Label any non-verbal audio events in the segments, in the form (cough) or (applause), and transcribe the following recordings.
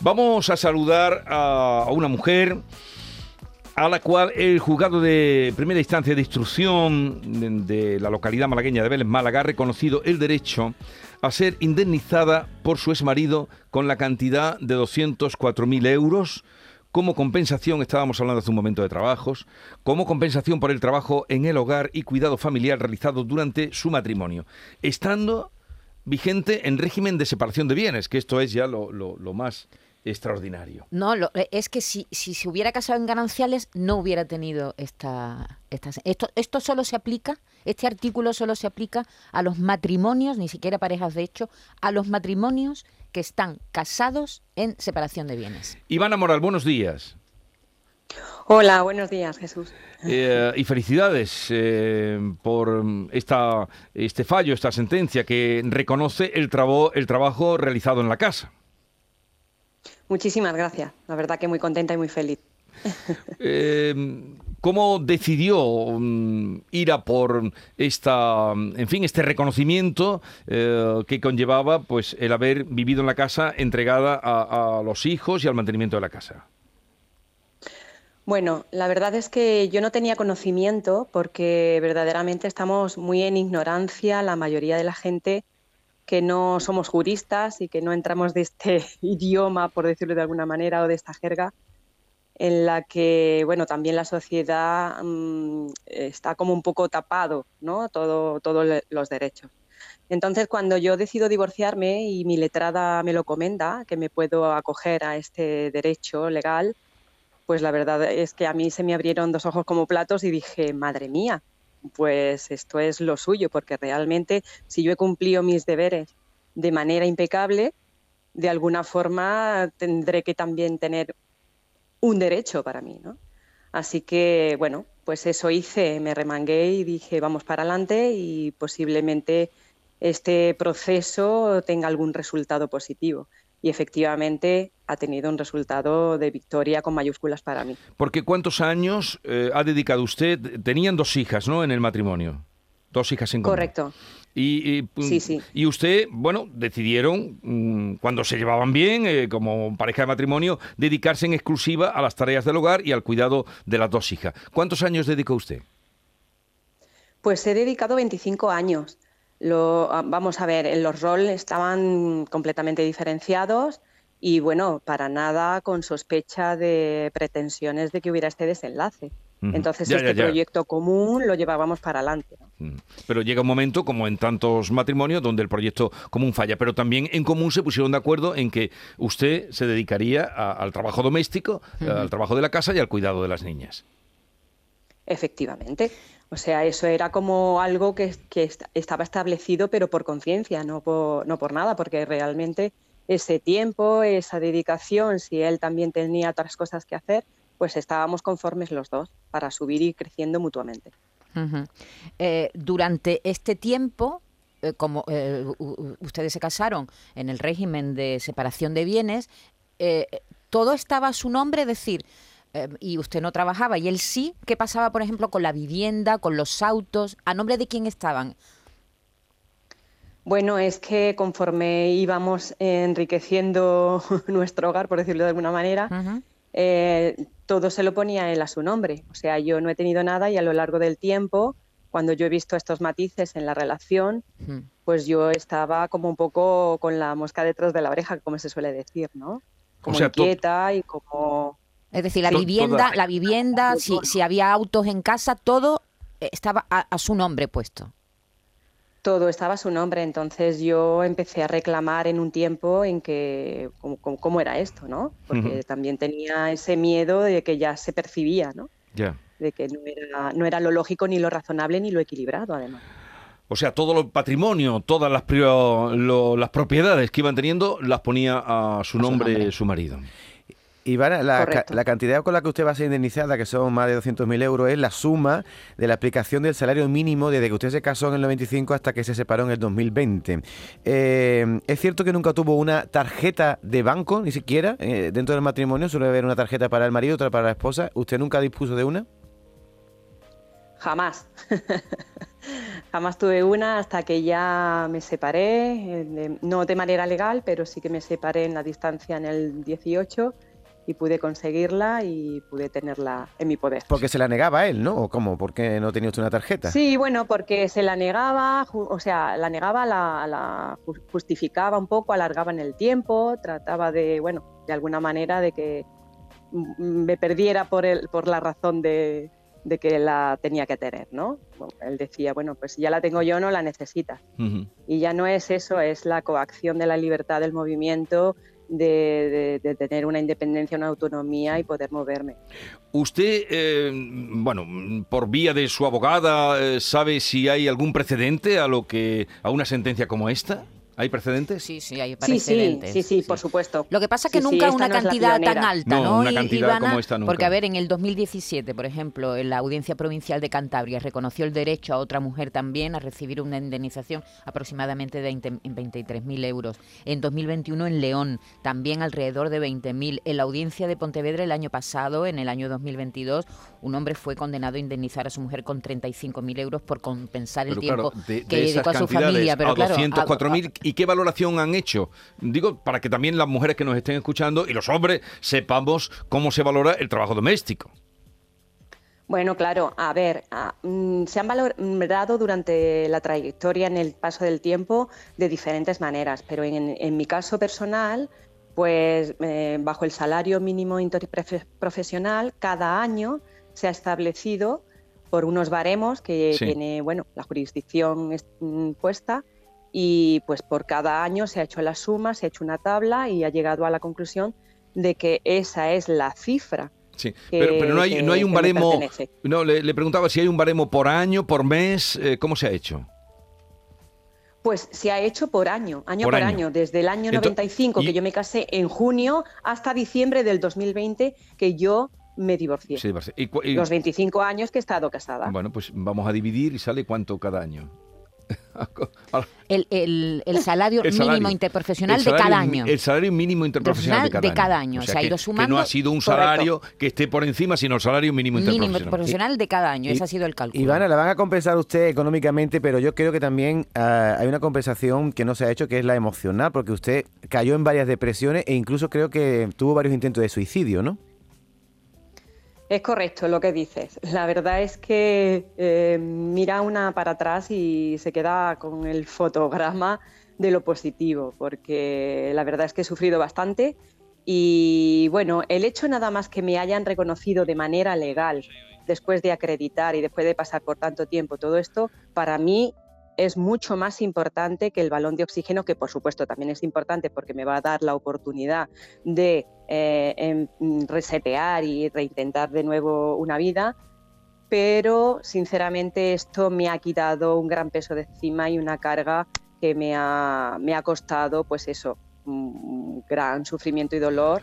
Vamos a saludar a una mujer a la cual el juzgado de primera instancia de instrucción de la localidad malagueña de Vélez, Málaga, ha reconocido el derecho a ser indemnizada por su exmarido con la cantidad de 204.000 euros como compensación, estábamos hablando hace un momento de trabajos, como compensación por el trabajo en el hogar y cuidado familiar realizado durante su matrimonio, estando vigente en régimen de separación de bienes, que esto es ya lo, lo más extraordinario. No, eh, es que si, si se hubiera casado en gananciales no hubiera tenido esta, esta... Esto, esto solo se aplica, este artículo solo se aplica a los matrimonios, ni siquiera parejas de hecho, a los matrimonios que están casados en separación de bienes. Ivana Moral, buenos días. Hola, buenos días, Jesús. Eh, y felicidades eh, por esta, este fallo, esta sentencia que reconoce el, el trabajo realizado en la casa. Muchísimas gracias. La verdad que muy contenta y muy feliz. (laughs) Eh, ¿Cómo decidió mm, ir a por esta, en fin, este reconocimiento eh, que conllevaba, pues, el haber vivido en la casa entregada a, los hijos y al mantenimiento de la casa? Bueno, la verdad es que yo no tenía conocimiento porque verdaderamente estamos muy en ignorancia la mayoría de la gente que no somos juristas y que no entramos de este (laughs) idioma, por decirlo de alguna manera, o de esta jerga, en la que, bueno, también la sociedad mm, está como un poco tapado, ¿no? Todo, todos los derechos. Entonces, cuando yo decido divorciarme y mi letrada me lo comenda, que me puedo acoger a este derecho legal, pues la verdad es que a mí se me abrieron dos ojos como platos y dije, madre mía, pues esto es lo suyo, porque realmente si yo he cumplido mis deberes de manera impecable, de alguna forma tendré que también tener un derecho para mí, ¿no? Así que, bueno, pues eso hice, me remangué y dije, vamos para adelante y posiblemente este proceso tenga algún resultado positivo y efectivamente ha tenido un resultado de victoria con mayúsculas para mí. Porque ¿cuántos años eh, ha dedicado usted? Tenían dos hijas, ¿no? En el matrimonio. Dos hijas en común. Correcto. Y, sí, sí. y usted, bueno, decidieron, mm, cuando se llevaban bien, eh, como pareja de matrimonio, dedicarse en exclusiva a las tareas del hogar y al cuidado de las dos hijas. ¿Cuántos años dedicó usted? Pues he dedicado 25 años. Lo, ah, vamos a ver, los roles estaban completamente diferenciados y bueno, para nada con sospecha de pretensiones de que hubiera este desenlace. Entonces este proyecto común lo llevábamos para adelante. Pero llega un momento, como en tantos matrimonios, donde el proyecto común falla. Pero también en común se pusieron de acuerdo en que usted se dedicaría al trabajo doméstico, al trabajo de la casa y al cuidado de las niñas. Efectivamente. O sea, eso era como algo que, estaba establecido, pero por conciencia, no por, no por nada, porque realmente ese tiempo, esa dedicación, si él también tenía otras cosas que hacer, pues estábamos conformes los dos para subir y creciendo mutuamente. Eh, durante este tiempo, eh, como eh, ustedes se casaron en el régimen de separación de bienes, todo estaba a su nombre, es decir, y usted no trabajaba y él sí, ¿qué pasaba, por ejemplo, con la vivienda, con los autos? ¿A nombre de quién estaban? Bueno, es que conforme íbamos enriqueciendo (laughs) nuestro hogar, por decirlo de alguna manera, eh, todo se lo ponía él a su nombre. O sea, yo no he tenido nada y a lo largo del tiempo, cuando yo he visto estos matices en la relación, pues yo estaba como un poco con la mosca detrás de la oreja, como se suele decir, ¿no? Como inquieta y como... Es decir, la vivienda, la vivienda, si, si, había autos en casa, todo estaba a su nombre puesto todo estaba a su nombre, entonces yo empecé a reclamar en un tiempo en que cómo, era esto, ¿no? Porque también tenía ese miedo de que ya se percibía, ¿no? De que no era, no era lo lógico ni lo razonable ni lo equilibrado, además. O sea, todo el patrimonio, todas las, las propiedades que iban teniendo las ponía a su nombre su marido. La, la, cantidad con la que usted va a ser indemnizada, que son más de 200.000 euros, es la suma de la aplicación del salario mínimo desde que usted se casó en el 95 hasta que se separó en el 2020. Eh, ¿Es cierto que nunca tuvo una tarjeta de banco, ni siquiera? Eh, dentro del matrimonio suele haber una tarjeta para el marido, otra para la esposa. ¿Usted nunca dispuso de una? Jamás. (laughs) Jamás tuve una hasta que ya me separé, eh, no de manera legal, pero sí que me separé en la distancia en el 18 y pude conseguirla y pude tenerla en mi poder. Porque se la negaba él, ¿no? ¿O cómo? ¿Por qué no tenía usted una tarjeta? Sí, bueno, porque se la negaba, o sea, la negaba, la, justificaba un poco, alargaba en el tiempo, trataba de, bueno, de alguna manera de que me perdiera por, el, por la razón de, de que la tenía que tener, ¿no? él decía, bueno, pues si ya la tengo yo, no la necesitas. Y ya no es eso, es la coacción de la libertad del movimiento, de, tener una independencia, una autonomía y poder moverme. ¿Usted, eh, bueno, por vía de su abogada, eh, sabe si hay algún precedente a lo que a una sentencia como esta? ¿Hay precedentes? Sí, sí, hay precedentes. Sí, sí, sí, por supuesto. Lo que pasa es que nunca una cantidad tan alta, ¿no? ¿no? Una cantidad como esta nunca. Porque, a ver, en el 2017, por ejemplo, en la Audiencia Provincial de Cantabria reconoció el derecho a otra mujer también a recibir una indemnización aproximadamente de 23.000 euros. En 2021, en León, también alrededor de 20.000. En la Audiencia de Pontevedra el año pasado, en el año 2022, un hombre fue condenado a indemnizar a su mujer con 35.000 euros por compensar el tiempo que dedicó a su familia. Pero, a claro, 204.000 ¿Y qué valoración han hecho? Digo, para que también las mujeres que nos estén escuchando y los hombres sepamos cómo se valora el trabajo doméstico. Bueno, claro, a ver, mm, se han valorado durante la trayectoria en el paso del tiempo de diferentes maneras, pero en, mi caso personal, pues eh, bajo el salario mínimo interprofesional, cada año se ha establecido por unos baremos que tiene bueno, la jurisdicción mm, puesta y pues por cada año se ha hecho la suma, se ha hecho una tabla y ha llegado a la conclusión de que esa es la cifra. Sí, pero, no, hay, no hay un baremo. No, le, preguntaba si hay un baremo por año, por mes, eh, ¿cómo se ha hecho? Pues se ha hecho por año, año por, año. desde el año 95, que yo me casé en junio, hasta diciembre del 2020, que yo me divorcié. Los 25 años que he estado casada. Bueno, pues vamos a dividir y sale cuánto cada año. (laughs) el, salario mínimo interprofesional de cada año. El salario mínimo interprofesional de cada, año. se ha ido sumando. Que no ha sido un salario que esté por encima, sino el salario mínimo interprofesional. Mínimo interprofesional de cada año, ese ha sido el cálculo. Ivana, la van a compensar usted económicamente, pero yo creo que también ah, hay una compensación que no se ha hecho, que es la emocional, porque usted cayó en varias depresiones e incluso creo que tuvo varios intentos de suicidio, ¿no? Es correcto lo que dices. La verdad es que eh, mira una para atrás y se queda con el fotograma de lo positivo, porque la verdad es que he sufrido bastante y bueno, el hecho nada más que me hayan reconocido de manera legal después de acreditar y después de pasar por tanto tiempo todo esto, para mí es mucho más importante que el balón de oxígeno, que por supuesto también es importante porque me va a dar la oportunidad de eh, em, resetear y reintentar de nuevo una vida, pero sinceramente esto me ha quitado un gran peso de encima y una carga que me ha, me ha costado, pues eso, un gran sufrimiento y dolor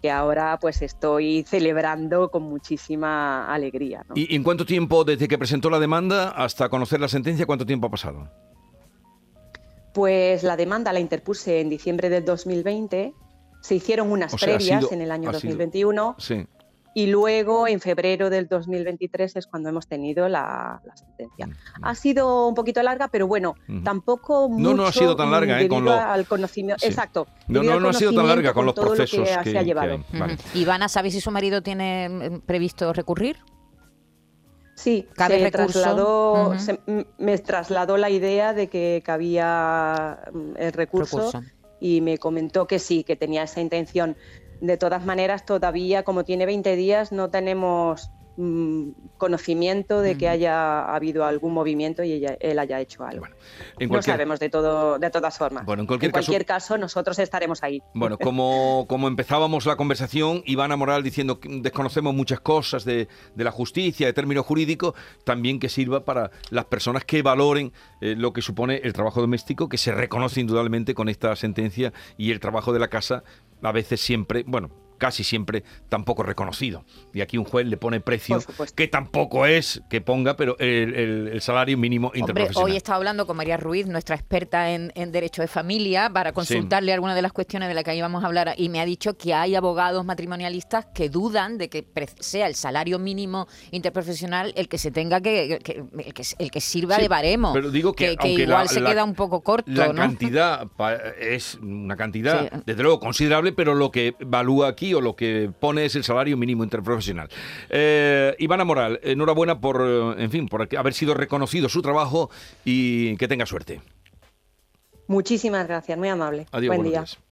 que ahora pues estoy celebrando con muchísima alegría. ¿Y en cuánto tiempo desde que presentó la demanda hasta conocer la sentencia, cuánto tiempo ha pasado? Pues la demanda la interpuse en diciembre del 2020, se hicieron unas previas en el año 2021. sí. Y luego, en febrero del 2023, es cuando hemos tenido la, sentencia. Mm, mm. Ha sido un poquito larga, pero bueno, tampoco mucho. No, no ha sido tan larga, ¿eh? Con lo... al conocimiento. Exacto. No, no, no ha sido tan larga con, los procesos que, se ha llevado. Ivana, ¿sabes si su marido tiene mm, previsto recurrir? Sí, se trasladó, me trasladó la idea de que cabía el recurso, y me comentó que sí, que tenía esa intención. De todas maneras, todavía, como tiene 20 días, no tenemos mm, conocimiento de que haya habido algún movimiento y él haya hecho algo. No sabemos de todo, de todas formas. Bueno, en cualquier, caso, nosotros estaremos ahí. Bueno, como, como empezábamos la conversación, Ivana Moral diciendo que desconocemos muchas cosas de, la justicia, de términos jurídicos, también que sirva para las personas que valoren eh, lo que supone el trabajo doméstico, que se reconoce indudablemente con esta sentencia y el trabajo de la casa a veces siempre, bueno, casi siempre tampoco reconocido. Y aquí un juez le pone precio que tampoco es que ponga, pero el, salario mínimo interprofesional. hoy he estado hablando con María Ruiz, nuestra experta en, derecho de familia, para consultarle algunas de las cuestiones de las que íbamos a hablar y me ha dicho que hay abogados matrimonialistas que dudan de que sea el salario mínimo interprofesional el que se tenga que, el, que sirva de baremo. Pero digo que, igual se queda un poco corto. La cantidad es una cantidad, (laughs) desde luego, considerable, pero lo que evalúa aquí o lo que pone es el salario mínimo interprofesional. Eh, Ivana Moral, enhorabuena por, eh, en fin, por haber sido reconocido su trabajo y que tenga suerte. Muchísimas gracias, muy amable. Adiós, Buen día.